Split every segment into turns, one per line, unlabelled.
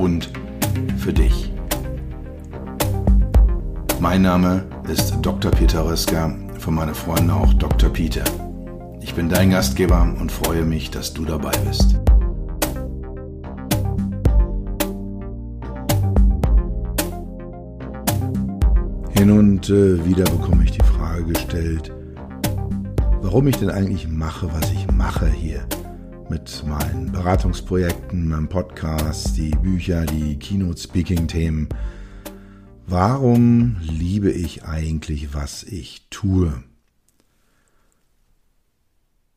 und für dich. Mein Name ist Dr. Peter Röska, von meinen Freunden auch Dr. Peter. Ich bin dein Gastgeber und freue mich, dass du dabei bist. Hin und äh, wieder bekomme ich die Frage gestellt, warum ich denn eigentlich mache, was ich mache hier mit meinen Beratungsprojekten, meinem Podcast, die Bücher, die Keynote-Speaking-Themen. Warum liebe ich eigentlich, was ich tue?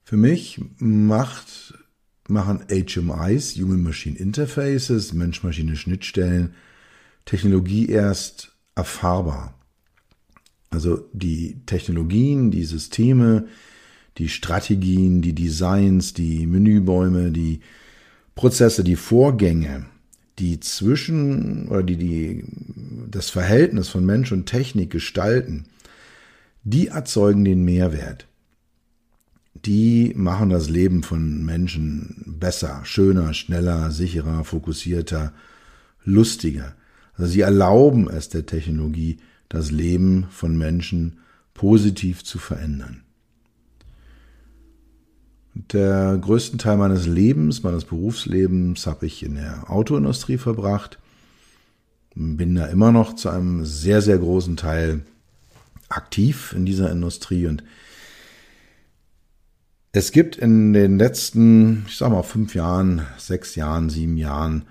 Für mich macht, machen HMIs, Human Machine Interfaces, Mensch-Maschine-Schnittstellen, Technologie erst erfahrbar. Also die Technologien, die Systeme, die Strategien, die Designs, die Menübäume, die Prozesse, die Vorgänge, die zwischen oder die, die das Verhältnis von Mensch und Technik gestalten, die erzeugen den Mehrwert. Die machen das Leben von Menschen besser, schöner, schneller, sicherer, fokussierter, lustiger. Also sie erlauben es der Technologie, das Leben von Menschen positiv zu verändern. Der größten Teil meines Lebens, meines Berufslebens habe ich in der Autoindustrie verbracht. Bin da immer noch zu einem sehr, sehr großen Teil aktiv in dieser Industrie und es gibt in den letzten, ich sag mal, fünf Jahren, sechs Jahren, sieben Jahren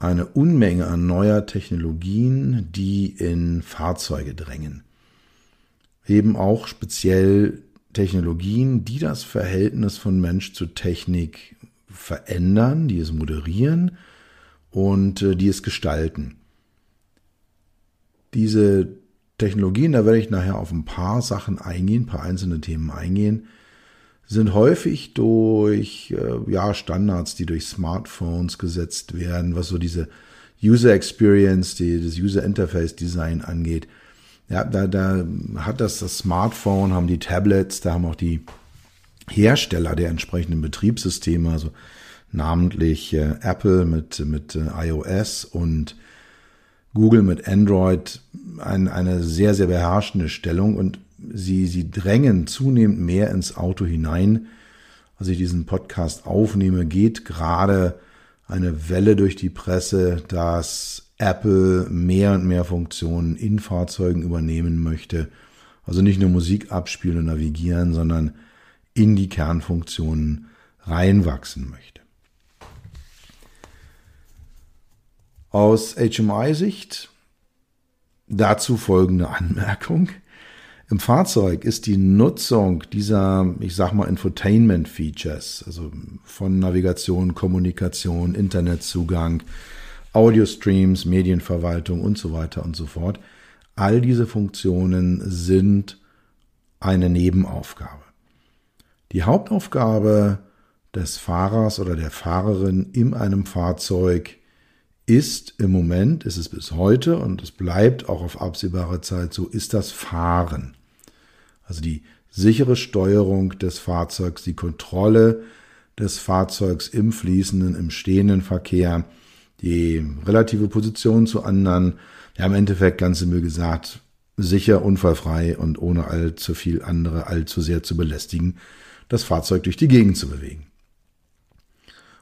eine Unmenge an neuer Technologien, die in Fahrzeuge drängen. Eben auch speziell Technologien, die das Verhältnis von Mensch zu Technik verändern, die es moderieren und äh, die es gestalten. Diese Technologien, da werde ich nachher auf ein paar Sachen eingehen, ein paar einzelne Themen eingehen, sind häufig durch äh, ja, Standards, die durch Smartphones gesetzt werden, was so diese User Experience, die, das User Interface Design angeht, ja, da, da hat das das Smartphone, haben die Tablets, da haben auch die Hersteller der entsprechenden Betriebssysteme, also namentlich äh, Apple mit, mit äh, iOS und Google mit Android ein, eine sehr, sehr beherrschende Stellung und sie, sie drängen zunehmend mehr ins Auto hinein. Als ich diesen Podcast aufnehme, geht gerade eine Welle durch die Presse, dass Apple mehr und mehr Funktionen in Fahrzeugen übernehmen möchte. Also nicht nur Musik abspielen und navigieren, sondern in die Kernfunktionen reinwachsen möchte. Aus HMI-Sicht dazu folgende Anmerkung. Im Fahrzeug ist die Nutzung dieser, ich sag mal, Infotainment-Features, also von Navigation, Kommunikation, Internetzugang, Audio-Streams, Medienverwaltung und so weiter und so fort. All diese Funktionen sind eine Nebenaufgabe. Die Hauptaufgabe des Fahrers oder der Fahrerin in einem Fahrzeug ist im Moment, ist es bis heute und es bleibt auch auf absehbare Zeit so, ist das Fahren. Also die sichere Steuerung des Fahrzeugs, die Kontrolle des Fahrzeugs im fließenden, im stehenden Verkehr, die relative Position zu anderen. Ja, im Endeffekt ganz simpel gesagt, sicher, unfallfrei und ohne allzu viel andere allzu sehr zu belästigen, das Fahrzeug durch die Gegend zu bewegen.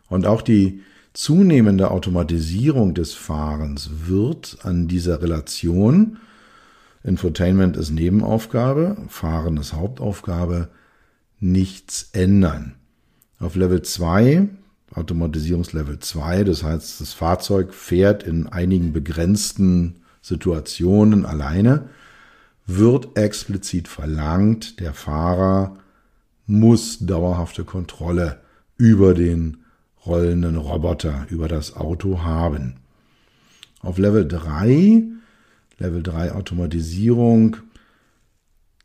Und auch die zunehmende Automatisierung des Fahrens wird an dieser Relation Infotainment ist Nebenaufgabe, Fahren ist Hauptaufgabe, nichts ändern. Auf Level 2 Automatisierungslevel 2. Das heißt, das Fahrzeug fährt in einigen begrenzten Situationen alleine, wird explizit verlangt, der Fahrer muss dauerhafte Kontrolle über den rollenden Roboter, über das Auto haben. Auf Level 3, Level 3 Automatisierung,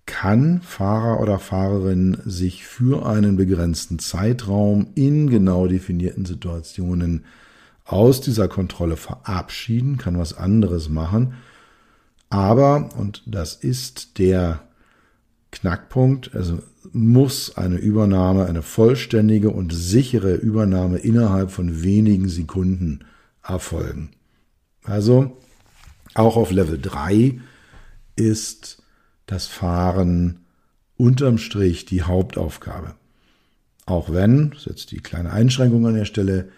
kann Fahrer oder Fahrerin sich für einen begrenzten Zeitraum in genau definierten Situationen aus dieser Kontrolle verabschieden, kann was anderes machen. Aber, und das ist der Knackpunkt, also muss eine Übernahme, eine vollständige und sichere Übernahme innerhalb von wenigen Sekunden erfolgen. Also auch auf Level 3 ist das Fahren unterm Strich die Hauptaufgabe. Auch wenn, das ist jetzt die kleine Einschränkung an der Stelle,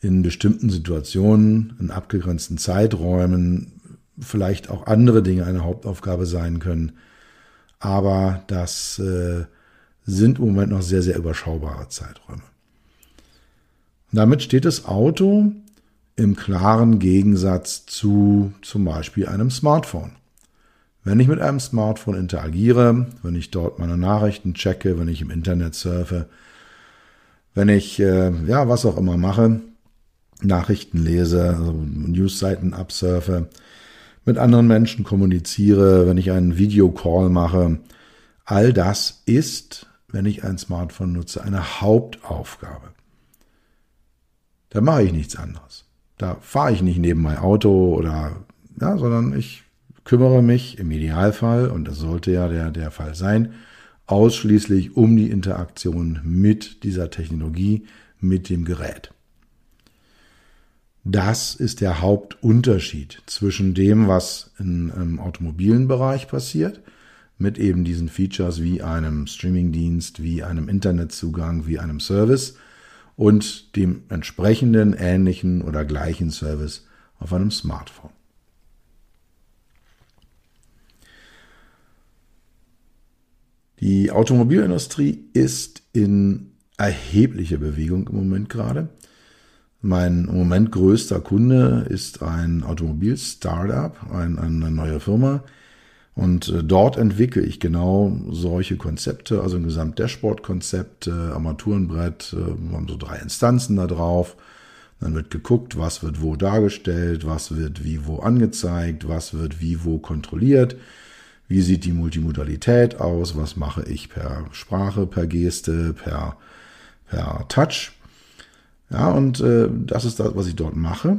in bestimmten Situationen, in abgegrenzten Zeiträumen vielleicht auch andere Dinge eine Hauptaufgabe sein können. Aber das äh, sind im Moment noch sehr, sehr überschaubare Zeiträume. Und damit steht das Auto im klaren Gegensatz zu zum Beispiel einem Smartphone. Wenn ich mit einem Smartphone interagiere, wenn ich dort meine Nachrichten checke, wenn ich im Internet surfe, wenn ich äh, ja was auch immer mache, Nachrichten lese, also Newsseiten absurfe, mit anderen Menschen kommuniziere, wenn ich einen Videocall mache, all das ist, wenn ich ein Smartphone nutze, eine Hauptaufgabe. Da mache ich nichts anderes. Da fahre ich nicht neben mein Auto oder ja, sondern ich kümmere mich im Idealfall, und das sollte ja der, der Fall sein, ausschließlich um die Interaktion mit dieser Technologie, mit dem Gerät. Das ist der Hauptunterschied zwischen dem, was in, im automobilen Bereich passiert, mit eben diesen Features wie einem Streamingdienst, wie einem Internetzugang, wie einem Service und dem entsprechenden ähnlichen oder gleichen Service auf einem Smartphone. Die Automobilindustrie ist in erheblicher Bewegung im Moment gerade. Mein im Moment größter Kunde ist ein Automobil-Startup, ein, eine neue Firma. Und äh, dort entwickle ich genau solche Konzepte, also ein Gesamt-Dashboard-Konzept, äh, Armaturenbrett, äh, wir haben so drei Instanzen da drauf. Dann wird geguckt, was wird wo dargestellt, was wird wie wo angezeigt, was wird wie wo kontrolliert, wie sieht die Multimodalität aus, was mache ich per Sprache, per Geste, per, per Touch. Ja, und äh, das ist das, was ich dort mache.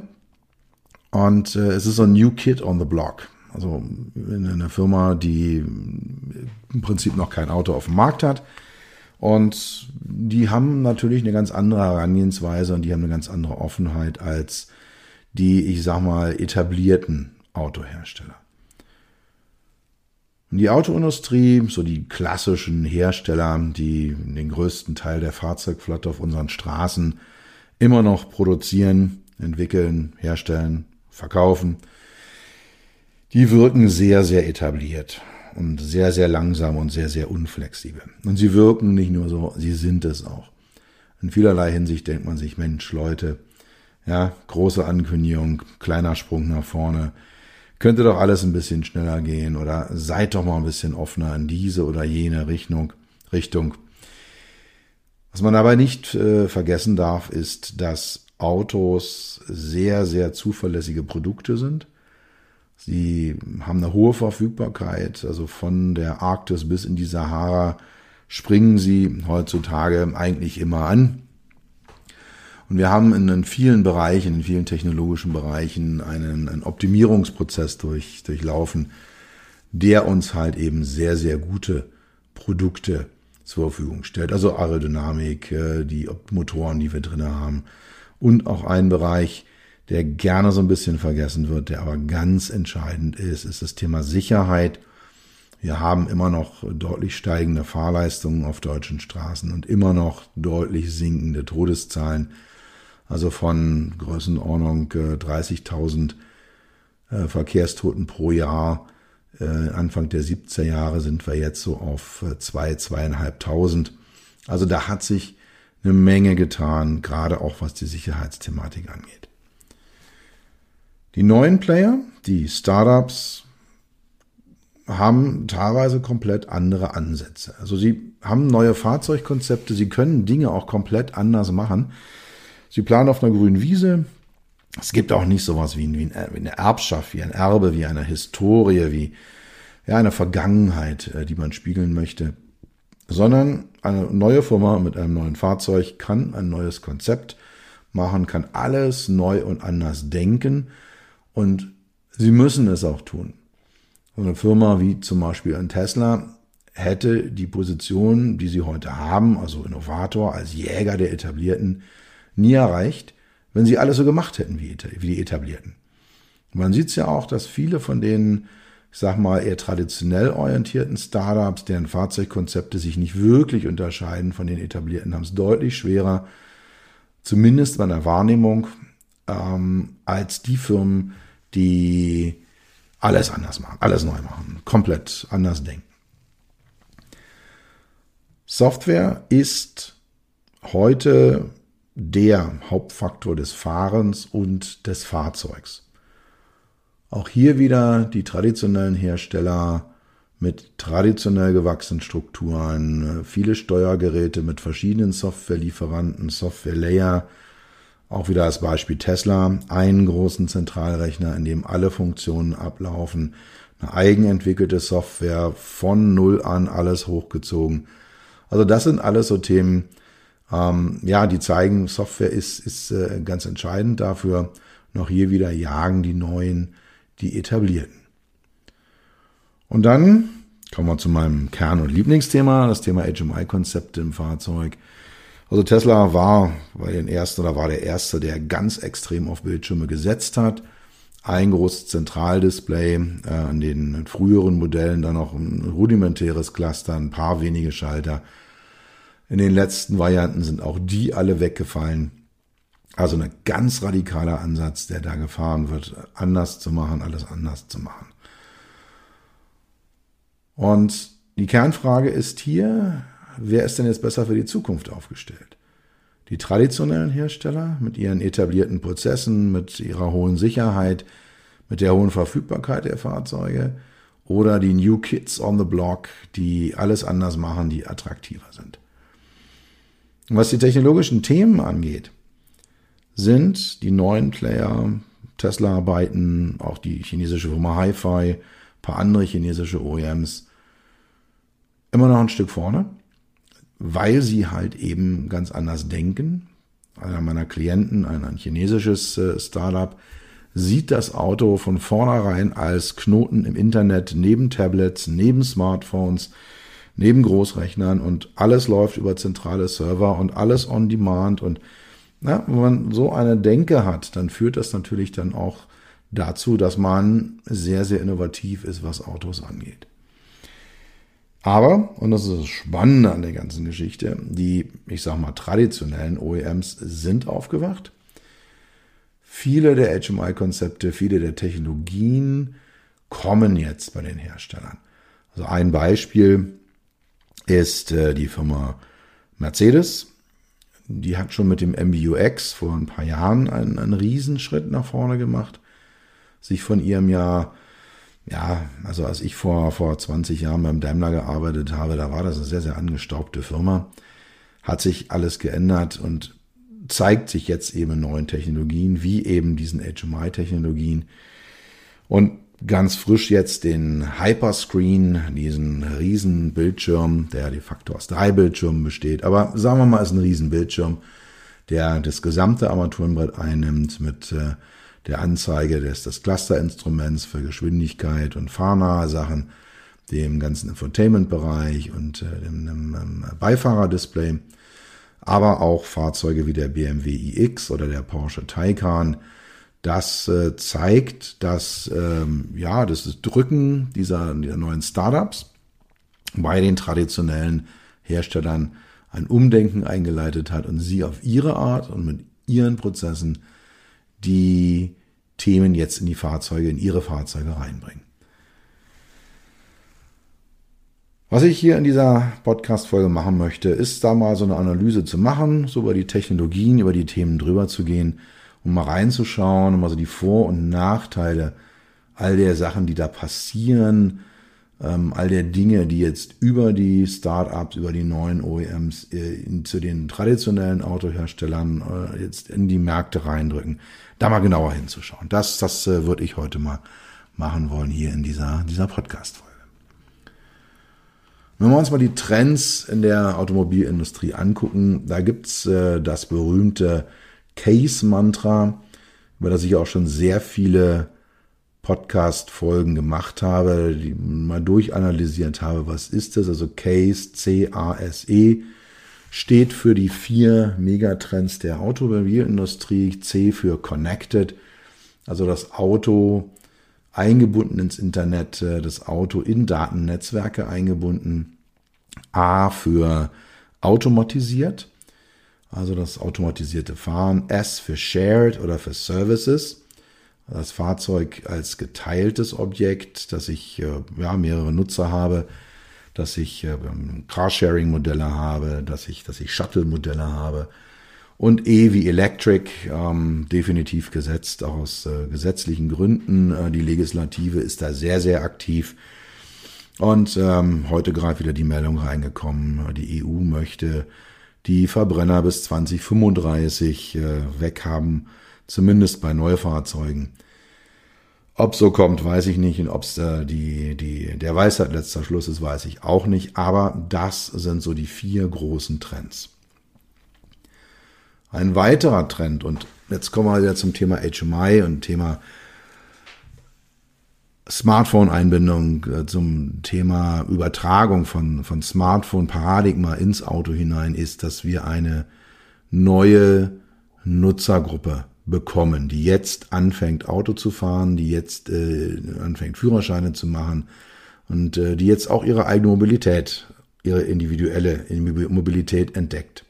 Und äh, es ist so ein New Kid on the Block. Also in einer Firma, die im Prinzip noch kein Auto auf dem Markt hat. Und die haben natürlich eine ganz andere Herangehensweise und die haben eine ganz andere Offenheit als die, ich sag mal, etablierten Autohersteller. Die Autoindustrie, so die klassischen Hersteller, die den größten Teil der Fahrzeugflotte auf unseren Straßen immer noch produzieren, entwickeln, herstellen, verkaufen, die wirken sehr, sehr etabliert und sehr, sehr langsam und sehr, sehr unflexibel. Und sie wirken nicht nur so, sie sind es auch. In vielerlei Hinsicht denkt man sich, Mensch, Leute, ja, große Ankündigung, kleiner Sprung nach vorne, könnte doch alles ein bisschen schneller gehen oder seid doch mal ein bisschen offener in diese oder jene Richtung. Richtung. Was man dabei nicht äh, vergessen darf, ist, dass Autos sehr, sehr zuverlässige Produkte sind. Sie haben eine hohe Verfügbarkeit, also von der Arktis bis in die Sahara springen sie heutzutage eigentlich immer an. Und wir haben in vielen Bereichen, in vielen technologischen Bereichen einen, einen Optimierungsprozess durch, durchlaufen, der uns halt eben sehr, sehr gute Produkte zur Verfügung stellt. Also Aerodynamik, äh, die Motoren, die wir drin haben. Und auch ein Bereich, der gerne so ein bisschen vergessen wird, der aber ganz entscheidend ist, ist das Thema Sicherheit. Wir haben immer noch deutlich steigende Fahrleistungen auf deutschen Straßen und immer noch deutlich sinkende Todeszahlen. Also von Größenordnung 30.000 äh, Verkehrstoten pro Jahr äh, Anfang der 70er Jahre sind wir jetzt so auf äh, zwei, zweieinhalbtausend. Also da hat sich eine Menge getan, gerade auch was die Sicherheitsthematik angeht. Die neuen Player, die Startups, haben teilweise komplett andere Ansätze. Also sie haben neue Fahrzeugkonzepte, sie können Dinge auch komplett anders machen. Sie planen auf einer grünen Wiese, Es gibt auch nicht sowas wie, wie, eine Erbschaft, wie ein Erbe, wie eine Historie, wie ja, eine Vergangenheit, äh, die man spiegeln möchte, sondern eine neue Firma mit einem neuen Fahrzeug kann ein neues Konzept machen, kann alles neu und anders denken und sie müssen es auch tun. Eine Firma wie zum Beispiel ein Tesla hätte die Position, die sie heute haben, also Innovator als Jäger der Etablierten, nie erreicht, wenn sie alles so gemacht hätten wie, die Etablierten. Man sieht es ja auch, dass viele von den, ich sag mal, eher traditionell orientierten Startups, deren Fahrzeugkonzepte sich nicht wirklich unterscheiden von den etablierten, haben es deutlich schwerer, zumindest bei der Wahrnehmung, ähm, als die Firmen, die alles anders machen, alles neu machen, komplett anders denken. Software ist heute der Hauptfaktor des Fahrens und des Fahrzeugs. Auch hier wieder die traditionellen Hersteller mit traditionell gewachsenen Strukturen, viele Steuergeräte mit verschiedenen Softwarelieferanten, Softwarelayer, auch wieder als Beispiel Tesla, einen großen Zentralrechner, in dem alle Funktionen ablaufen, eine eigenentwickelte Software von Null an alles hochgezogen. Also das sind alles so Themen, ähm, ja, die zeigen, Software ist, ist äh, ganz entscheidend dafür. Noch hier wieder jagen die Neuen, die Etablierten. Und dann kommen wir zu meinem Kern- und Lieblingsthema, das Thema HMI-Konzepte im Fahrzeug. Also Tesla war bei den ersten oder war der erste, der ganz extrem auf Bildschirme gesetzt hat. Ein großes Zentraldisplay, äh, an den früheren Modellen dann noch ein rudimentäres Cluster, ein paar wenige Schalter in den letzten Varianten sind auch die alle weggefallen. Also ein ganz radikaler Ansatz, der da gefahren wird, anders zu machen, alles anders zu machen. Und die Kernfrage ist hier, wer ist denn jetzt besser für die Zukunft aufgestellt? Die traditionellen Hersteller mit ihren etablierten Prozessen, mit ihrer hohen Sicherheit, mit der hohen Verfügbarkeit der Fahrzeuge oder die New Kids on the Block, die alles anders machen, die attraktiver sind. Und was die technologischen Themen angeht, sind die neuen Player, Tesla-Arbeiten, auch die chinesische Firma Hi-Fi, paar andere chinesische OEMs, immer noch ein Stück vorne, weil sie halt eben ganz anders denken. Einer meiner Klienten, ein, ein chinesisches äh, Startup, sieht das Auto von vornherein als Knoten im Internet neben Tablets, neben Smartphones, neben Großrechnern und alles läuft über zentrale Server und alles on demand und na, wenn man so eine Denke hat, dann führt das natürlich dann auch dazu, dass man sehr, sehr innovativ ist, was Autos angeht. Aber, und das ist das Spannende an der ganzen Geschichte, die, ich sag mal, traditionellen OEMs sind aufgewacht. Viele der HMI-Konzepte, viele der Technologien kommen jetzt bei den Herstellern. Also ein Beispiel, ist äh, die Firma Mercedes. Die hat schon mit dem MBUX vor ein paar Jahren einen, einen Riesenschritt nach vorne gemacht. Sich von ihrem ja, ja, also als ich vor, vor 20 Jahren beim Daimler gearbeitet habe, da war das eine sehr, sehr angestaubte Firma. Hat sich alles geändert und zeigt sich jetzt eben in neuen Technologien, wie eben diesen HMI-Technologien. Und ganz frisch jetzt den Hyperscreen, diesen riesen Bildschirm, der de facto aus drei Bildschirmen besteht. Aber sagen wir mal, ist ein riesen Bildschirm, der das gesamte Armaturenbrett einnimmt mit äh, der Anzeige des, des Clusterinstruments für Geschwindigkeit und fahrnahe Sachen, dem ganzen Infotainment-Bereich und äh, dem, dem, dem Beifahrerdisplay, aber auch Fahrzeuge wie der BMW iX oder der Porsche Taycan, das äh, zeigt, dass ähm, ja, das Drücken dieser, dieser neuen Startups bei den traditionellen Herstellern ein Umdenken eingeleitet hat und sie auf ihre Art und mit ihren Prozessen die Themen jetzt in die Fahrzeuge, in ihre Fahrzeuge reinbringen. Was ich hier in dieser Podcast-Folge machen möchte, ist da mal so eine Analyse zu machen, so über die Technologien, über die Themen drüber zu gehen um mal reinzuschauen, um also die Vor- und Nachteile all der Sachen, die da passieren, ähm, all der Dinge, die jetzt über die Startups, über die neuen OEMs äh, in, zu den traditionellen Autoherstellern äh, jetzt in die Märkte reindrücken, da mal genauer hinzuschauen. Das, das äh, würde ich heute mal machen wollen hier in dieser, dieser Podcast-Folge. Wenn wir uns mal die Trends in der Automobilindustrie angucken, da gibt's äh, das berühmte Case-Mantra, über das ich auch schon sehr viele Podcast-Folgen gemacht habe, die mal durchanalysiert habe, was ist das? Also CASE, C-A-S-E, steht für die vier Megatrends der Automobilindustrie, C für Connected, also das Auto eingebunden ins Internet, äh, das Auto in Datennetzwerke eingebunden, A für automatisiert, also das automatisierte Fahren, S für Shared oder für Services, das Fahrzeug als geteiltes Objekt, dass ich äh, ja, mehrere Nutzer habe, dass ich äh, Carsharing-Modelle habe, dass ich, dass ich Shuttle-Modelle habe. Und E wie Electric, ähm, definitiv gesetzt aus äh, gesetzlichen Gründen. Äh, die Legislative ist da sehr, sehr aktiv. Und ähm, heute gerade wieder die Meldung reingekommen, die EU möchte die Verbrenner bis 2035 äh, weghaben zumindest bei Neufahrzeugen. Ob so kommt, weiß ich nicht. Und ob es äh, die, die, der Weisheit letzter Schluss ist, weiß ich auch nicht. Aber das sind so die vier großen Trends. Ein weiterer Trend, und jetzt kommen wir wieder zum Thema HMI und Thema Smartphone-Einbindung, äh, zum Thema Übertragung von, von Smartphone-Paradigma ins Auto hinein, ist, dass wir eine neue Nutzergruppe bekommen, die jetzt anfängt Auto zu fahren, die jetzt äh, anfängt Führerscheine zu machen und äh, die jetzt auch ihre eigene Mobilität, ihre individuelle Mobilität entdeckt.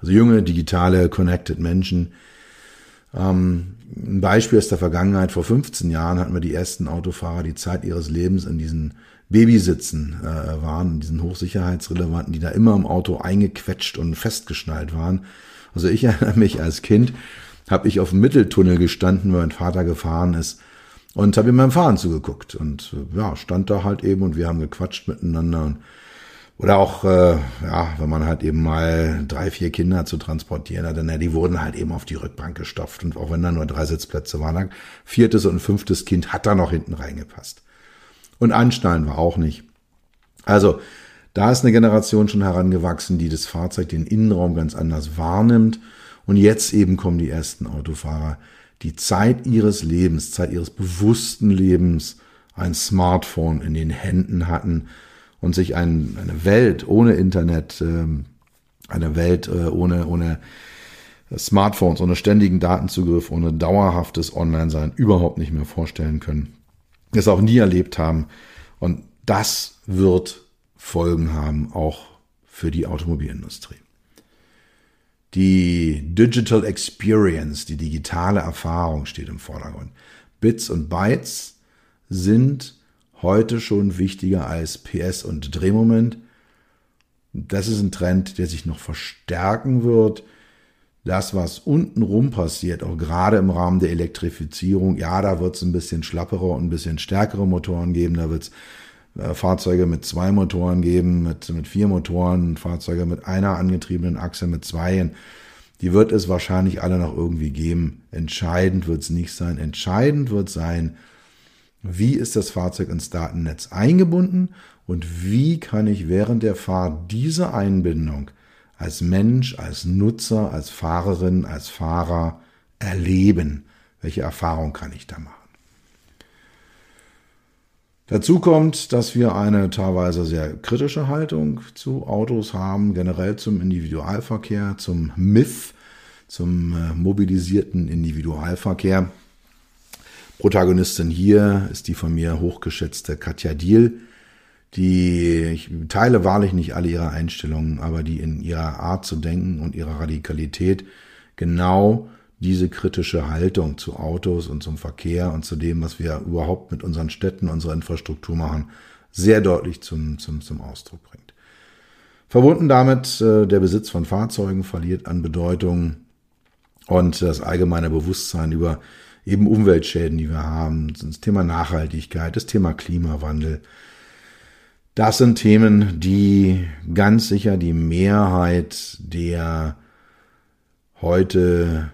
Also junge, digitale, connected Menschen. Ähm, ein Beispiel aus der Vergangenheit, vor 15 Jahren hatten wir die ersten Autofahrer, die Zeit ihres Lebens in diesen Babysitzen äh, waren, in diesen hochsicherheitsrelevanten, die da immer im Auto eingequetscht und festgeschnallt waren. Also ich erinnere mich als Kind, habe ich auf dem Mitteltunnel gestanden, weil mein Vater gefahren ist und habe ihm beim Fahren zugeguckt und ja, stand da halt eben und wir haben gequatscht miteinander und oder auch, äh, ja, wenn man halt eben mal drei, vier Kinder zu transportieren hat, dann ja, die wurden halt eben auf die Rückbank gestopft. Und auch wenn da nur drei Sitzplätze waren, dann viertes und fünftes Kind hat da noch hinten reingepasst. Und anschnallen war auch nicht. Also, da ist eine Generation schon herangewachsen, die das Fahrzeug, den Innenraum ganz anders wahrnimmt und jetzt eben kommen die ersten Autofahrer, die Zeit ihres Lebens, Zeit ihres bewussten Lebens ein Smartphone in den Händen hatten und sich ein, eine Welt ohne Internet, ähm, eine Welt äh, ohne, ohne Smartphones, ohne ständigen Datenzugriff, ohne dauerhaftes Online-Sein überhaupt nicht mehr vorstellen können. Das auch nie erlebt haben. Und das wird Folgen haben, auch für die Automobilindustrie. Die Digital Experience, die digitale Erfahrung steht im Vordergrund. Bits und Bytes sind heute schon wichtiger als PS und Drehmoment. Das ist ein Trend, der sich noch verstärken wird. Das, was untenrum passiert, auch gerade im Rahmen der Elektrifizierung, ja, da wird es ein bisschen schlappere und ein bisschen stärkere Motoren geben. Da wird es äh, Fahrzeuge mit zwei Motoren geben, mit, mit vier Motoren, Fahrzeuge mit einer angetriebenen Achse, mit zwei. Die wird es wahrscheinlich alle noch irgendwie geben. Entscheidend wird es nicht sein. Entscheidend wird sein, wie ist das Fahrzeug ins Datennetz eingebunden und wie kann ich während der Fahrt diese Einbindung als Mensch, als Nutzer, als Fahrerin, als Fahrer erleben? Welche Erfahrung kann ich da machen? Dazu kommt, dass wir eine teilweise sehr kritische Haltung zu Autos haben, generell zum Individualverkehr, zum MIF, zum äh, mobilisierten Individualverkehr. Protagonistin hier ist die von mir hochgeschätzte Katja Diel, die ich teile wahrlich nicht alle ihre Einstellungen, aber die in ihrer Art zu denken und ihrer Radikalität genau diese kritische Haltung zu Autos und zum Verkehr und zu dem, was wir überhaupt mit unseren Städten, unserer Infrastruktur machen, sehr deutlich zum, zum, zum Ausdruck bringt. Verbunden damit, äh, der Besitz von Fahrzeugen verliert an Bedeutung und das allgemeine Bewusstsein über eben Umweltschäden, die wir haben, das Thema Nachhaltigkeit, das Thema Klimawandel, Das sind Themen, die ganz sicher die Mehrheit der heute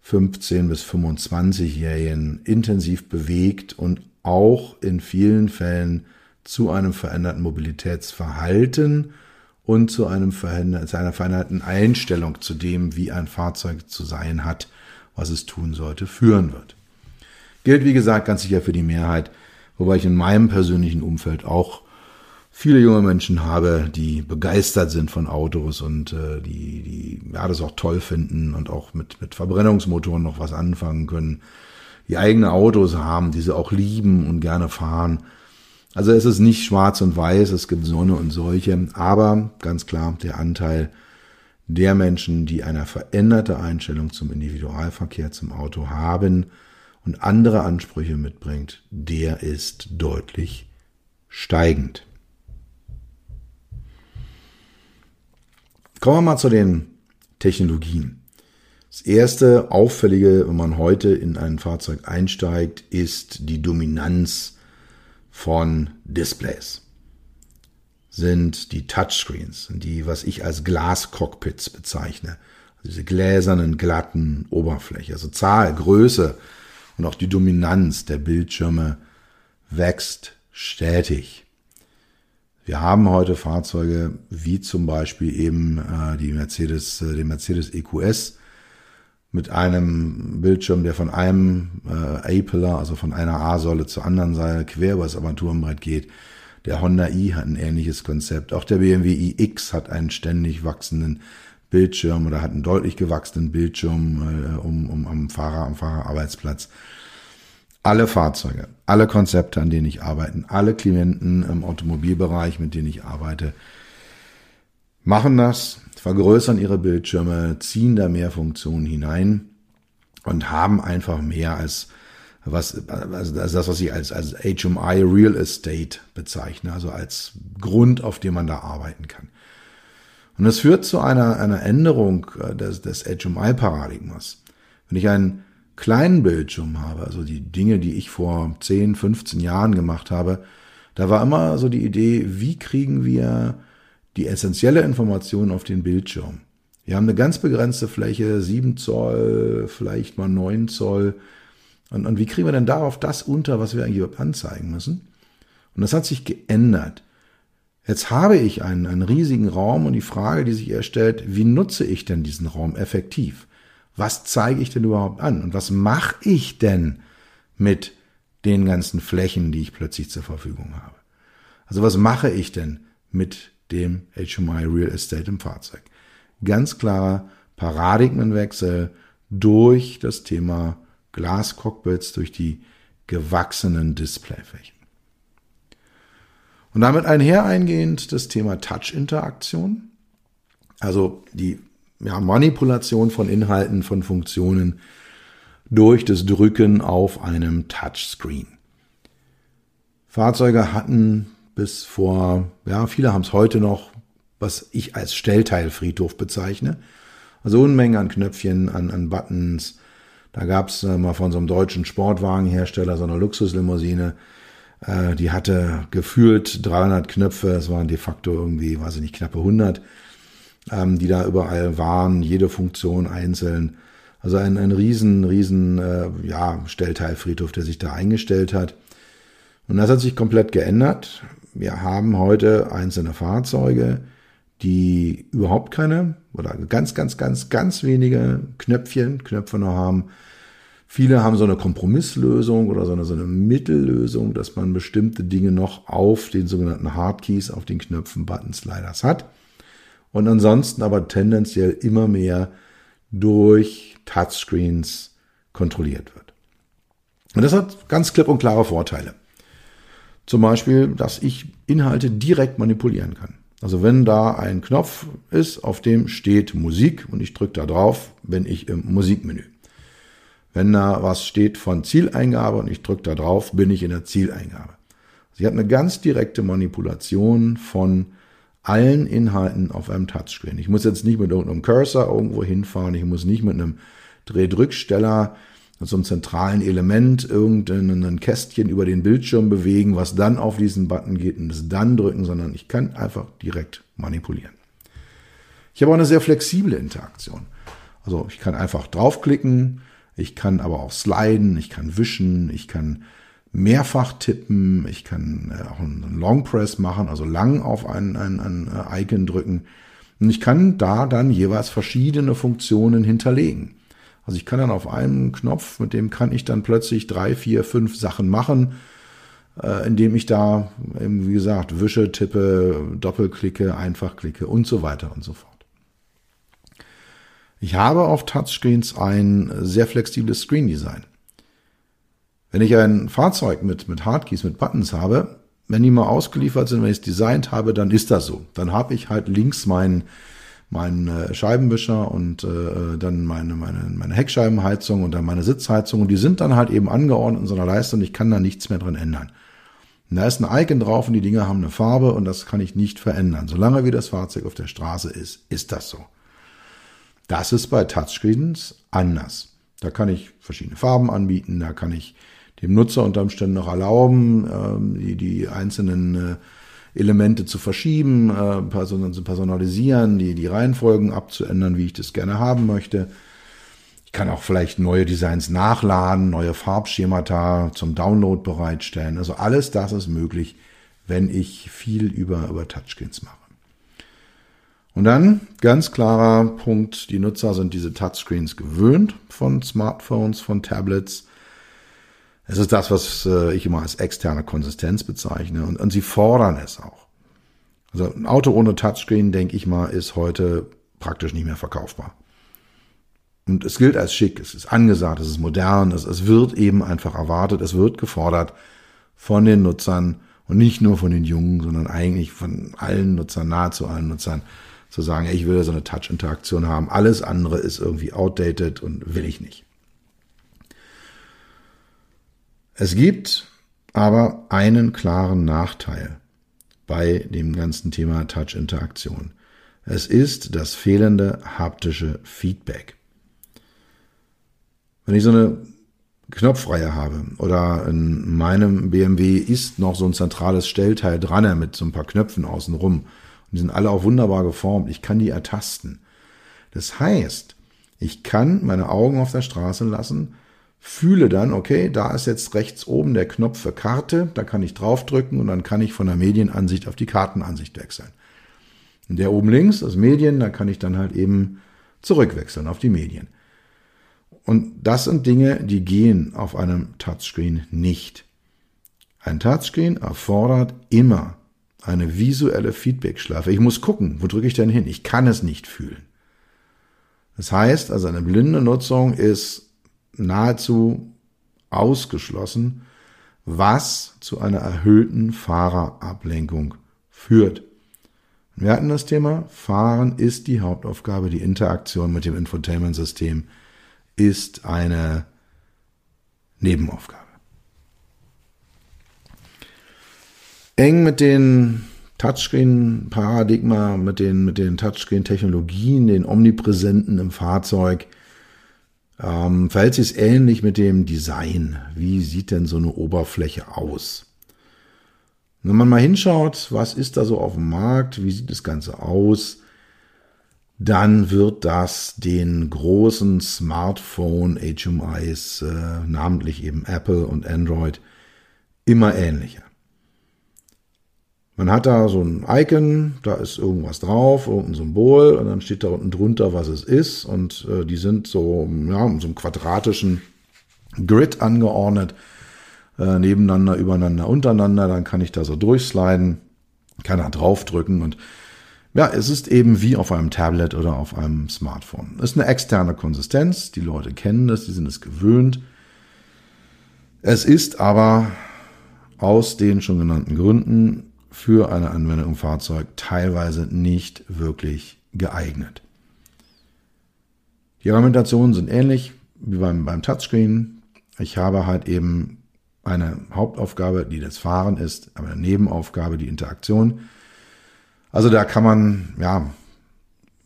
15 bis 25-Jährigen intensiv bewegt und auch in vielen Fällen zu einem veränderten Mobilitätsverhalten und zu, einem zu einer veränderten Einstellung zu dem, wie ein Fahrzeug zu sein hat, was es tun sollte, führen wird. Gilt, wie gesagt, ganz sicher für die Mehrheit, wobei ich in meinem persönlichen Umfeld auch viele junge Menschen habe, die begeistert sind von Autos und äh, die, die ja, das auch toll finden und auch mit, mit Verbrennungsmotoren noch was anfangen können, die eigene Autos haben, die sie auch lieben und gerne fahren. Also es ist nicht schwarz und weiß, es gibt Sonne und solche, aber ganz klar der Anteil der Menschen, die eine veränderte Einstellung zum Individualverkehr, zum Auto haben und andere Ansprüche mitbringt, der ist deutlich steigend. Kommen wir mal zu den Technologien. Das erste Auffällige, wenn man heute in ein Fahrzeug einsteigt, ist die Dominanz von Displays. Sind die Touchscreens, die, was ich als Glascockpits bezeichne. Also diese gläsernen, glatten Oberfläche. Also Zahl, Größe und auch die Dominanz der Bildschirme wächst stetig. Wir haben heute Fahrzeuge wie zum Beispiel eben äh, die Mercedes, äh, den Mercedes EQS mit einem Bildschirm, der von einem äh, A-Pillar, also von einer A-Säule zur anderen Seite quer über das Armaturenbrett geht. Der Honda i hat ein ähnliches Konzept. Auch der BMW iX hat einen ständig wachsenden Bildschirm oder hat einen deutlich gewachsenen Bildschirm äh, um, um am Fahrer, am Fahrerarbeitsplatz alle Fahrzeuge, alle Konzepte, an denen ich arbeite, alle Klienten im Automobilbereich, mit denen ich arbeite, machen das, vergrößern ihre Bildschirme, ziehen da mehr Funktionen hinein und haben einfach mehr als was, also das, was ich als, als HMI Real Estate bezeichne, also als Grund, auf dem man da arbeiten kann. Und das führt zu einer, einer Änderung des, des HMI-Paradigmas. Wenn ich ein kleinen Bildschirm habe, also die Dinge, die ich vor 10, 15 Jahren gemacht habe, da war immer so die Idee, wie kriegen wir die essentielle Information auf den Bildschirm. Wir haben eine ganz begrenzte Fläche, 7 Zoll, vielleicht mal 9 Zoll. Und, und wie kriegen wir denn darauf das unter, was wir eigentlich überhaupt anzeigen müssen? Und das hat sich geändert. Jetzt habe ich einen, einen riesigen Raum und die Frage, die sich erstellt, wie nutze ich denn diesen Raum effektiv? was zeige ich denn überhaupt an und was mache ich denn mit den ganzen Flächen, die ich plötzlich zur Verfügung habe. Also was mache ich denn mit dem HMI Real Estate im Fahrzeug? Ganz klarer Paradigmenwechsel durch das Thema Glascockpits, durch die gewachsenen Displayflächen. Und damit einher eingehend das Thema Touch-Interaktion. Also die ja, Manipulation von Inhalten, von Funktionen durch das Drücken auf einem Touchscreen. Fahrzeuge hatten bis vor, ja, viele haben es heute noch, was ich als Stellteilfriedhof bezeichne. Also Unmengen an Knöpfchen, an, an Buttons. Da gab es äh, mal von so einem deutschen Sportwagenhersteller so eine Luxuslimousine, äh, die hatte gefühlt 300 Knöpfe, es waren de facto irgendwie, weiß ich nicht, knappe 100 ähm, die da überall waren, jede Funktion einzeln. Also ein, ein riesen, riesen äh, ja, Stellteilfriedhof, der sich da eingestellt hat. Und das hat sich komplett geändert. Wir haben heute einzelne Fahrzeuge, die überhaupt keine oder ganz, ganz, ganz, ganz wenige Knöpfchen, Knöpfe noch haben. Viele haben so eine Kompromisslösung oder so eine, so eine Mittellösung, dass man bestimmte Dinge noch auf den sogenannten Hardkeys, auf den Knöpfen, Buttons, Sliders hat und ansonsten aber tendenziell immer mehr durch Touchscreens kontrolliert wird. Und das hat ganz klipp und klare Vorteile. Zum Beispiel, dass ich Inhalte direkt manipulieren kann. Also wenn da ein Knopf ist, auf dem steht Musik und ich drücke da drauf, bin ich im Musikmenü. Wenn da was steht von Zieleingabe und ich drücke da drauf, bin ich in der Zieleingabe. Sie hat eine ganz direkte Manipulation von allen Inhalten auf einem Touchscreen. Ich muss jetzt nicht mit irgendeinem Cursor irgendwo hinfahren, ich muss nicht mit einem Drehdrücksteller so einem zentralen Element irgendein Kästchen über den Bildschirm bewegen, was dann auf diesen Button geht und es dann drücken, sondern ich kann einfach direkt manipulieren. Ich habe auch eine sehr flexible Interaktion. Also ich kann einfach draufklicken, ich kann aber auch sliden, ich kann wischen, ich kann mehrfach tippen, ich kann äh, auch einen Long Press machen, also lang auf ein, ein, ein äh, Icon drücken. Und ich kann da dann jeweils verschiedene Funktionen hinterlegen. Also ich kann dann auf einem Knopf, mit dem kann ich dann plötzlich drei, vier, fünf Sachen machen, äh, indem ich da, eben, wie gesagt, wische, tippe, doppelklicke, einfach klicke und so weiter und so fort. Ich habe auf Touchscreens ein sehr flexibles Screen Design. Wenn ich ein Fahrzeug mit, mit Hardkeys, mit Buttons habe, wenn die mal ausgeliefert sind, wenn ich es designt habe, dann ist das so. Dann habe ich halt links meinen meinen äh, Scheibenwischer und äh, dann meine, meine, meine Heckscheibenheizung und dann meine Sitzheizung und die sind dann halt eben angeordnet in so einer Leiste und ich kann da nichts mehr drin ändern. Und da ist ein Icon drauf und die Dinge haben eine Farbe und das kann ich nicht verändern. Solange wie das Fahrzeug auf der Straße ist, ist das so. Das ist bei Touchscreens anders. Da kann ich verschiedene Farben anbieten, da kann ich dem Nutzer unter Umständen noch erlauben, ähm, die, die einzelnen äh, Elemente zu verschieben, äh, zu personalisieren, die, die Reihenfolgen abzuändern, wie ich das gerne haben möchte. Ich kann auch vielleicht neue Designs nachladen, neue Farbschemata zum Download bereitstellen. Also alles das ist möglich, wenn ich viel über, über Touchscreens mache. Und dann ganz klarer Punkt, die Nutzer sind diese Touchscreens gewöhnt von Smartphones, von Tablets. Es ist das, was äh, ich immer als externe Konsistenz bezeichne. Und, und sie fordern es auch. Also ein Auto ohne Touchscreen, denke ich mal, ist heute praktisch nicht mehr verkaufbar. Und es gilt als schick, es ist angesagt, es ist modern, es, es wird eben einfach erwartet, es wird gefordert von den Nutzern und nicht nur von den Jungen, sondern eigentlich von allen Nutzern, nahezu allen Nutzern, zu sagen, ich will so eine Touch-Interaktion haben. Alles andere ist irgendwie outdated und will ich nicht. Es gibt aber einen klaren Nachteil bei dem ganzen Thema Touch-Interaktion. Es ist das fehlende haptische Feedback. Wenn ich so eine Knopfreihe habe oder in meinem BMW ist noch so ein zentrales Stellteil dran mit so ein paar Knöpfen außenrum und die sind alle auch wunderbar geformt, ich kann die ertasten. Das heißt, ich kann meine Augen auf der Straße lassen fühle dann, okay, da ist jetzt rechts oben der Knopf für Karte, da kann ich draufdrücken und dann kann ich von der Medienansicht auf die Kartenansicht wechseln. Und der oben links, das Medien, da kann ich dann halt eben zurückwechseln auf die Medien. Und das sind Dinge, die gehen auf einem Touchscreen nicht. Ein Touchscreen erfordert immer eine visuelle Feedbackschleife. Ich muss gucken, wo drücke ich denn hin? Ich kann es nicht fühlen. Das heißt, also eine blinde Nutzung ist nahezu ausgeschlossen, was zu einer erhöhten Fahrerablenkung führt. Wir hatten das Thema, Fahren ist die Hauptaufgabe, die Interaktion mit dem Infotainment-System ist eine Nebenaufgabe. Eng mit den Touchscreen-Paradigma, mit den, mit den Touchscreen-Technologien, den Omnipräsenten im Fahrzeug, ähm, verhält sich es ähnlich mit dem Design. Wie sieht denn so eine Oberfläche aus? Wenn man mal hinschaut, was ist da so auf dem Markt, wie sieht das Ganze aus, dann wird das den großen Smartphone HMIs, äh, namentlich eben Apple und Android, immer ähnlicher. Man hat da so ein Icon, da ist irgendwas drauf, irgendein Symbol und dann steht da unten drunter, was es ist und äh, die sind so, ja, in so einem quadratischen Grid angeordnet, äh, nebeneinander, übereinander, untereinander, dann kann ich da so durchsliden, kann da draufdrücken und ja, es ist eben wie auf einem Tablet oder auf einem Smartphone. Es ist eine externe Konsistenz, die Leute kennen das, die sind es gewöhnt. Es ist aber aus den schon genannten Gründen für eine Anwendung im Fahrzeug teilweise nicht wirklich geeignet. Die Argumentationen sind ähnlich wie beim, beim Touchscreen. Ich habe halt eben eine Hauptaufgabe, die das Fahren ist, aber eine Nebenaufgabe die Interaktion. Also da kann man ja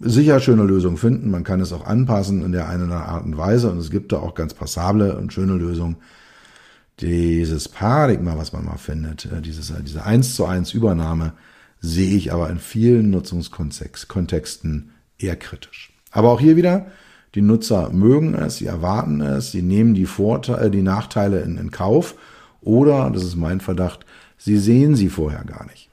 sicher schöne Lösungen finden. Man kann es auch anpassen in der einen oder anderen Art und Weise. Und es gibt da auch ganz passable und schöne Lösungen. Dieses Paradigma, was man mal findet, äh, dieses, äh, diese eins zu eins Übernahme, sehe ich aber in vielen Nutzungskontexten eher kritisch. Aber auch hier wieder, die Nutzer mögen es, sie erwarten es, sie nehmen die Vorteile, äh, die Nachteile in, in Kauf oder, das ist mein Verdacht, sie sehen sie vorher gar nicht.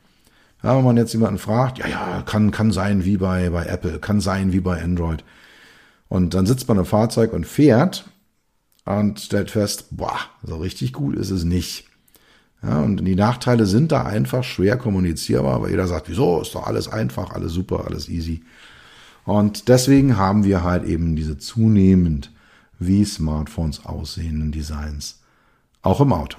Ja, wenn man jetzt jemanden fragt, ja, ja, kann, kann sein wie bei, bei Apple, kann sein wie bei Android. Und dann sitzt man im Fahrzeug und fährt und stellt fest, boah, so richtig gut ist es nicht. Ja, und die Nachteile sind da einfach schwer kommunizierbar, weil jeder sagt, wieso, ist doch alles einfach, alles super, alles easy. Und deswegen haben wir halt eben diese zunehmend wie Smartphones aussehenden Designs auch im Auto.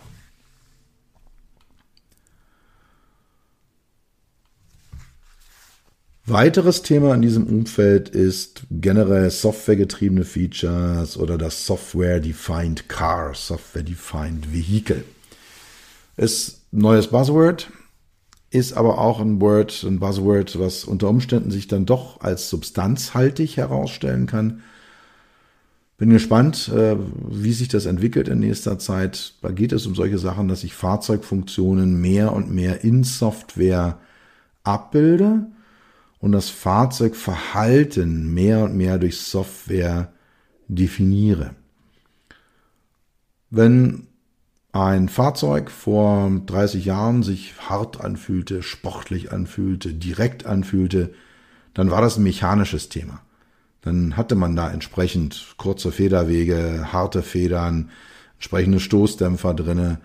Weiteres Thema in diesem Umfeld ist generell softwaregetriebene Features oder das Software-Defined Car, Software-Defined Vehicle. Ist neues Buzzword, ist aber auch ein Word, ein Buzzword, was unter Umständen sich dann doch als substanzhaltig herausstellen kann. Bin gespannt, äh, wie sich das entwickelt in nächster Zeit. Da geht es um solche Sachen, dass ich Fahrzeugfunktionen mehr und mehr in Software abbilde und das Fahrzeugverhalten mehr und mehr durch Software definiere. Wenn ein Fahrzeug vor 30 Jahren sich hart anfühlte, sportlich anfühlte, direkt anfühlte, dann war das ein mechanisches Thema. Dann hatte man da entsprechend kurze Federwege, harte Federn, entsprechende Stoßdämpfer drinne,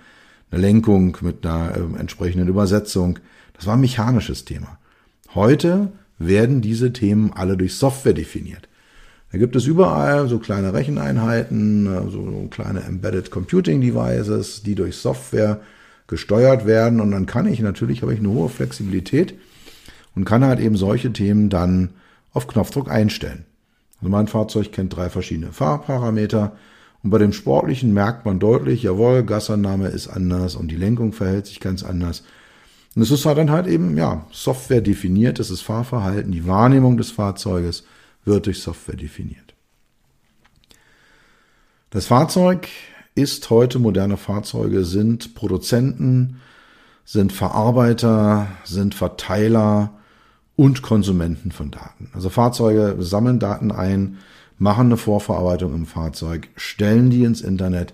eine Lenkung mit einer äh, entsprechenden Übersetzung. Das war ein mechanisches Thema. Heute werden diese Themen alle durch Software definiert. Da gibt es überall so kleine Recheneinheiten, äh, so kleine Embedded Computing Devices, die durch Software gesteuert werden. Und dann kann ich natürlich, habe ich eine hohe Flexibilität und kann halt eben solche Themen dann auf Knopfdruck einstellen. Also mein Fahrzeug kennt drei verschiedene Fahrparameter. Und bei dem Sportlichen merkt man deutlich, jawohl, Gasannahme ist anders und die Lenkung verhält sich ganz anders. Und es ist halt dann halt eben, ja, Software definiert, das ist Fahrverhalten, die Wahrnehmung des Fahrzeuges wird durch Software definiert. Das Fahrzeug ist heute, moderne Fahrzeuge sind Produzenten, sind Verarbeiter, sind Verteiler und Konsumenten von Daten. Also Fahrzeuge sammeln Daten ein, machen eine Vorverarbeitung im Fahrzeug, stellen die ins Internet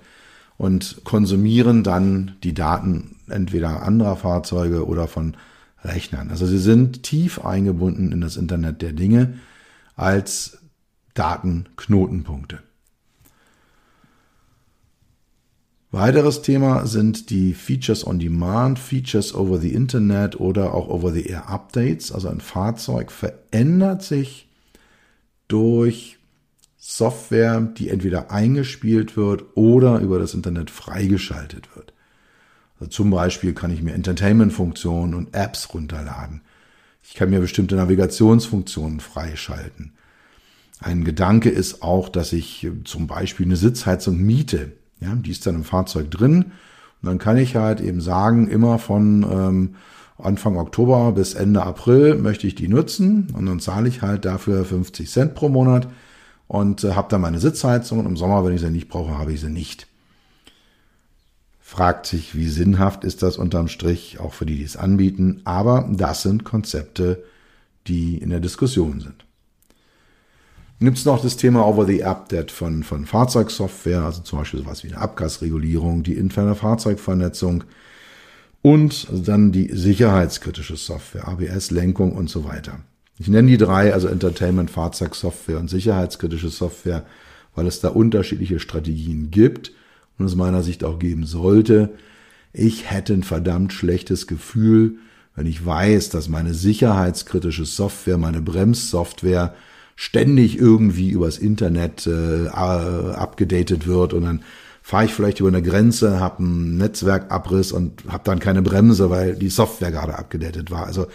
und konsumieren dann die Daten entweder anderer Fahrzeuge oder von Rechnern. Also sie sind tief eingebunden in das Internet der Dinge als Datenknotenpunkte. Weiteres Thema sind die Features on Demand, Features over the Internet oder auch over the Air Updates. Also ein Fahrzeug verändert sich durch Software, die entweder eingespielt wird oder über das Internet freigeschaltet wird. Zum Beispiel kann ich mir Entertainment-Funktionen und Apps runterladen. Ich kann mir bestimmte Navigationsfunktionen freischalten. Ein Gedanke ist auch, dass ich zum Beispiel eine Sitzheizung miete. Ja, die ist dann im Fahrzeug drin. Und dann kann ich halt eben sagen, immer von ähm, Anfang Oktober bis Ende April möchte ich die nutzen. Und dann zahle ich halt dafür 50 Cent pro Monat und äh, habe dann meine Sitzheizung. Und im Sommer, wenn ich sie nicht brauche, habe ich sie nicht fragt sich, wie sinnhaft ist das unterm Strich, auch für die, die es anbieten. Aber das sind Konzepte, die in der Diskussion sind. Gibt es noch das Thema Over-the-Update von, von Fahrzeugsoftware, also zum Beispiel sowas wie eine Abgasregulierung, die interne Fahrzeugvernetzung und dann die sicherheitskritische Software, ABS, Lenkung und so weiter. Ich nenne die drei, also Entertainment, Fahrzeugsoftware und sicherheitskritische Software, weil es da unterschiedliche Strategien gibt und aus meiner Sicht auch geben sollte. Ich hätte ein verdammt schlechtes Gefühl, wenn ich weiß, dass meine sicherheitskritische Software, meine Bremssoftware ständig irgendwie übers Internet äh, abgedatet wird und dann fahre ich vielleicht über eine Grenze, habe einen Netzwerkabriss und habe dann keine Bremse, weil die Software gerade abgedatet war. Also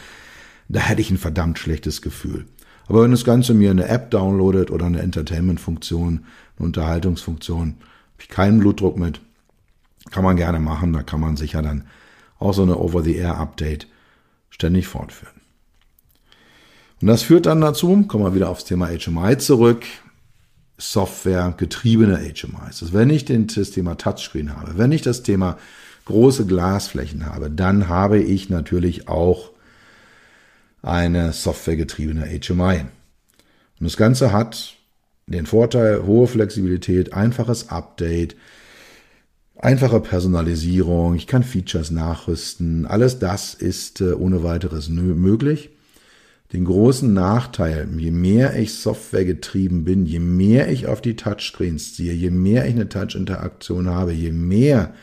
da hätte ich ein verdammt schlechtes Gefühl. Aber wenn das Ganze mir eine App downloadet oder eine Entertainment-Funktion, eine Unterhaltungsfunktion, habe ich keinen Blutdruck mit. Kann man gerne machen, da kann man sicher dann auch so eine Over-the-Air-Update ständig fortführen. Und das führt dann dazu, kommen wir wieder aufs Thema HMI zurück, Software getriebene HMIs. Also wenn ich das Thema Touchscreen habe, wenn ich das Thema große Glasflächen habe, dann habe ich natürlich auch eine softwaregetriebene HMI. Und das Ganze hat den Vorteil, hohe Flexibilität, einfaches Update, einfache Personalisierung, ich kann Features nachrüsten, alles das ist äh, ohne weiteres möglich. Den großen Nachteil, je mehr ich Software getrieben bin, je mehr ich auf die Touchscreens ziehe, je mehr ich eine Touch-Interaktion habe, je mehr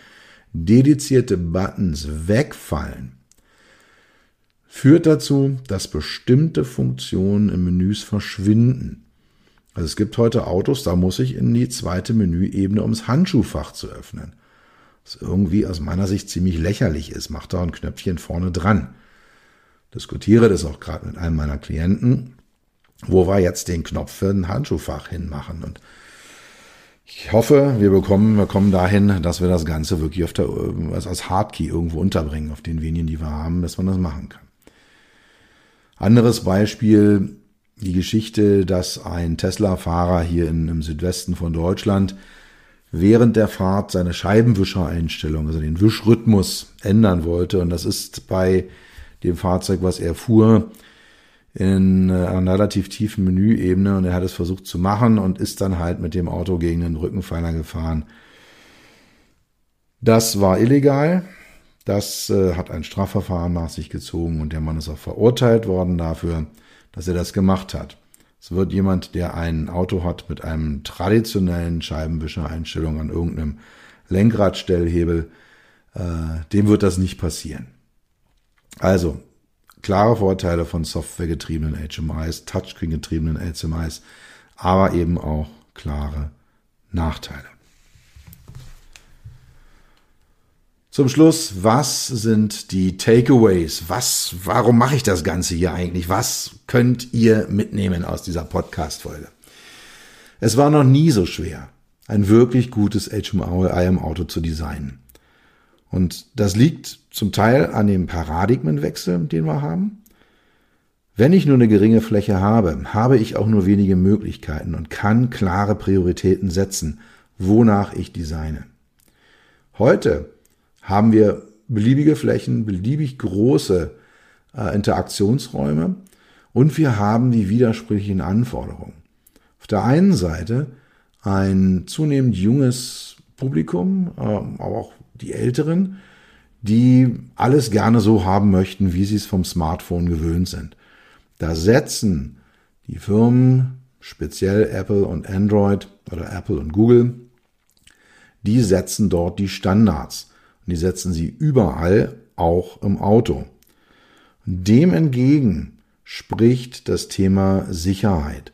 dedizierte Buttons wegfallen, führt dazu, dass bestimmte Funktionen im Menüs verschwinden. Also es gibt heute Autos, da muss ich in die zweite Menüebene, um das Handschuhfach zu öffnen. Was irgendwie aus meiner Sicht ziemlich lächerlich ist. Macht da ein Knöpfchen vorne dran. Diskutiere das auch gerade mit einem meiner Klienten, wo wir jetzt den Knopf für ein Handschuhfach hinmachen. Und ich hoffe, wir bekommen, wir kommen dahin, dass wir das Ganze wirklich auf der, also als Hardkey irgendwo unterbringen, auf den wenigen, die wir haben, dass man das machen kann. Anderes Beispiel, die Geschichte, dass ein Tesla-Fahrer hier in, im Südwesten von Deutschland während der Fahrt seine Scheibenwischereinstellung, also den Wischrhythmus ändern wollte. Und das ist bei dem Fahrzeug, was er fuhr, in äh, einer relativ tiefen Menüebene und er hat es versucht zu machen und ist dann halt mit dem Auto gegen den Rückenpfeiler gefahren. Das war illegal. Das äh, hat ein Strafverfahren nach sich gezogen und der Mann ist auch verurteilt worden dafür dass er das gemacht hat. Es wird jemand, der ein Auto hat mit einem traditionellen Scheibenwischer-Einstellung an irgendeinem Lenkradstellhebel, äh, dem wird das nicht passieren. Also, klare Vorteile von softwaregetriebenen HMIs, Touchscreen-getriebenen HMIs, aber eben auch klare Nachteile. Zum Schluss, was sind die Takeaways? Was, warum mache ich das Ganze hier eigentlich? Was könnt ihr mitnehmen aus dieser Podcast-Folge? Es war noch nie so schwer, ein wirklich gutes HMI im Auto zu designen. Und das liegt zum Teil an dem Paradigmenwechsel, den wir haben. Wenn ich nur eine geringe Fläche habe, habe ich auch nur wenige Möglichkeiten und kann klare Prioritäten setzen, wonach ich designe. Heute haben wir beliebige Flächen, beliebig große äh, Interaktionsräume und wir haben die widersprüchlichen Anforderungen. Auf der einen Seite ein zunehmend junges Publikum, äh, aber auch die Älteren, die alles gerne so haben möchten, wie sie es vom Smartphone gewöhnt sind. Da setzen die Firmen, speziell Apple und Android oder Apple und Google, die setzen dort die Standards. Und die setzen sie überall, auch im Auto. Dem entgegen spricht das Thema Sicherheit,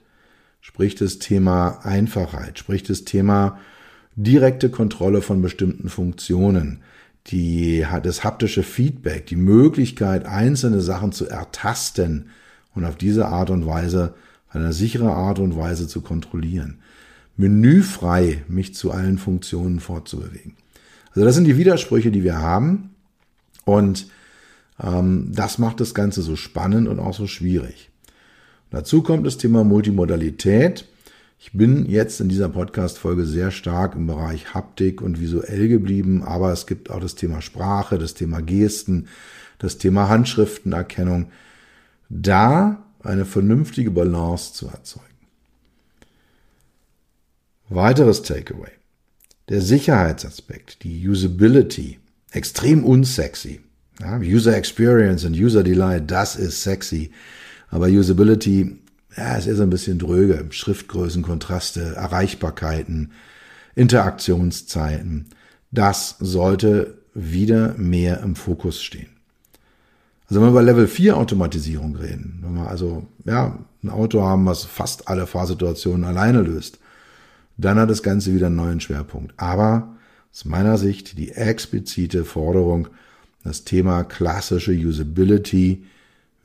spricht das Thema Einfachheit, spricht das Thema direkte Kontrolle von bestimmten Funktionen, die, das haptische Feedback, die Möglichkeit, einzelne Sachen zu ertasten und auf diese Art und Weise, eine sichere Art und Weise zu kontrollieren. Menüfrei mich zu allen Funktionen fortzubewegen. Also das sind die Widersprüche, die wir haben. Und ähm, das macht das Ganze so spannend und auch so schwierig. dazu kommt das Thema Multimodalität. Ich bin jetzt in dieser Podcast-Folge sehr stark im Bereich Haptik und visuell geblieben, aber es gibt auch das Thema Sprache, das Thema Gesten, das Thema Handschriftenerkennung. Da eine vernünftige Balance zu erzeugen. Weiteres Takeaway. Der Sicherheitsaspekt, die Usability, extrem unsexy. Ja, User Experience und User Delight, das ist sexy. Aber Usability, ja, es ist ein bisschen dröge. Schriftgrößen, Kontraste, Erreichbarkeiten, Interaktionszeiten. Das sollte wieder mehr im Fokus stehen. Also wenn wir über Level 4 Automatisierung reden, wenn wir also ja, ein Auto haben, was fast alle Fahrsituationen alleine löst, dann hat das Ganze wieder einen neuen Schwerpunkt. Aber aus meiner Sicht die explizite Forderung, das Thema klassische Usability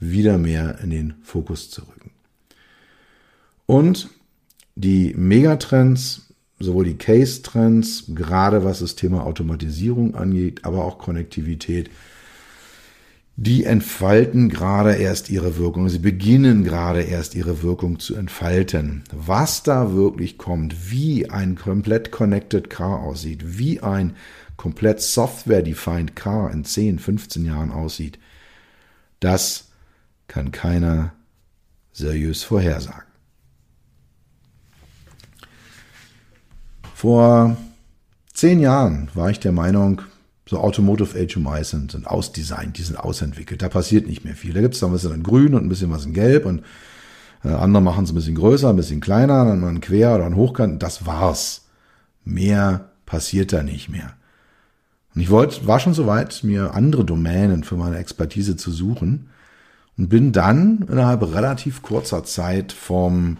wieder mehr in den Fokus zu rücken. Und die Megatrends, sowohl die Case-Trends, gerade was das Thema Automatisierung angeht, aber auch Konnektivität, die entfalten gerade erst ihre Wirkung. Sie beginnen gerade erst ihre Wirkung zu entfalten. Was da wirklich kommt, wie ein komplett connected Car aussieht, wie ein komplett software-defined Car in 10, 15 Jahren aussieht, das kann keiner seriös vorhersagen. Vor zehn Jahren war ich der Meinung, so Automotive HMIs sind, sind ausdesignt, die sind ausentwickelt. Da passiert nicht mehr viel. Da gibt es noch ein bisschen in grün und ein bisschen was in gelb und äh, andere machen es ein bisschen größer, ein bisschen kleiner, dann mal ein Quer oder ein Hochkant. Das war's. Mehr passiert da nicht mehr. Und ich wollte, war schon soweit, mir andere Domänen für meine Expertise zu suchen und bin dann innerhalb relativ kurzer Zeit vom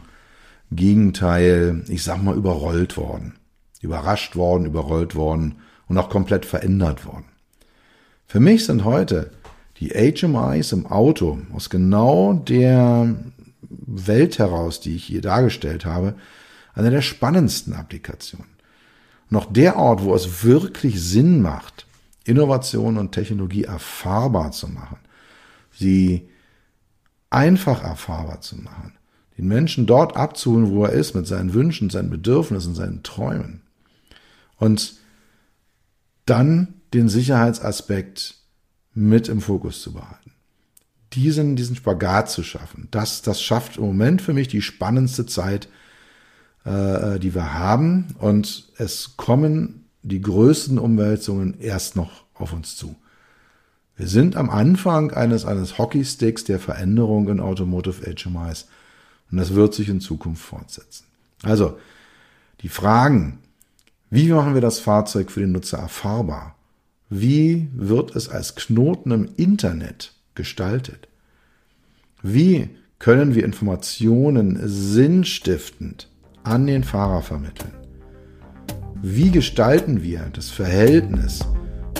Gegenteil, ich sag mal, überrollt worden. Überrascht worden, überrollt worden und auch komplett verändert worden. Für mich sind heute die HMIs im Auto aus genau der Welt heraus, die ich hier dargestellt habe, eine der spannendsten Applikationen. Noch der Ort, wo es wirklich Sinn macht, Innovation und Technologie erfahrbar zu machen, sie einfach erfahrbar zu machen, den Menschen dort abzuholen, wo er ist, mit seinen Wünschen, seinen Bedürfnissen, seinen Träumen. Und dann den Sicherheitsaspekt mit im Fokus zu behalten. Diesen, diesen Spagat zu schaffen, das, das schafft im Moment für mich die spannendste Zeit, äh, die wir haben. Und es kommen die größten Umwälzungen erst noch auf uns zu. Wir sind am Anfang eines, eines Hockeysticks der Veränderung in Automotive HMIs. Und das wird sich in Zukunft fortsetzen. Also, die Fragen, wie machen wir das Fahrzeug für den Nutzer erfahrbar? Wie wird es als Knoten im Internet gestaltet? Wie können wir Informationen sinnstiftend an den Fahrer vermitteln? Wie gestalten wir das Verhältnis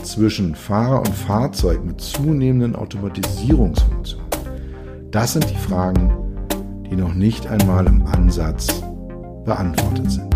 zwischen Fahrer und Fahrzeug mit zunehmenden Automatisierungsfunktionen? Das sind die Fragen, die noch nicht einmal im Ansatz beantwortet sind.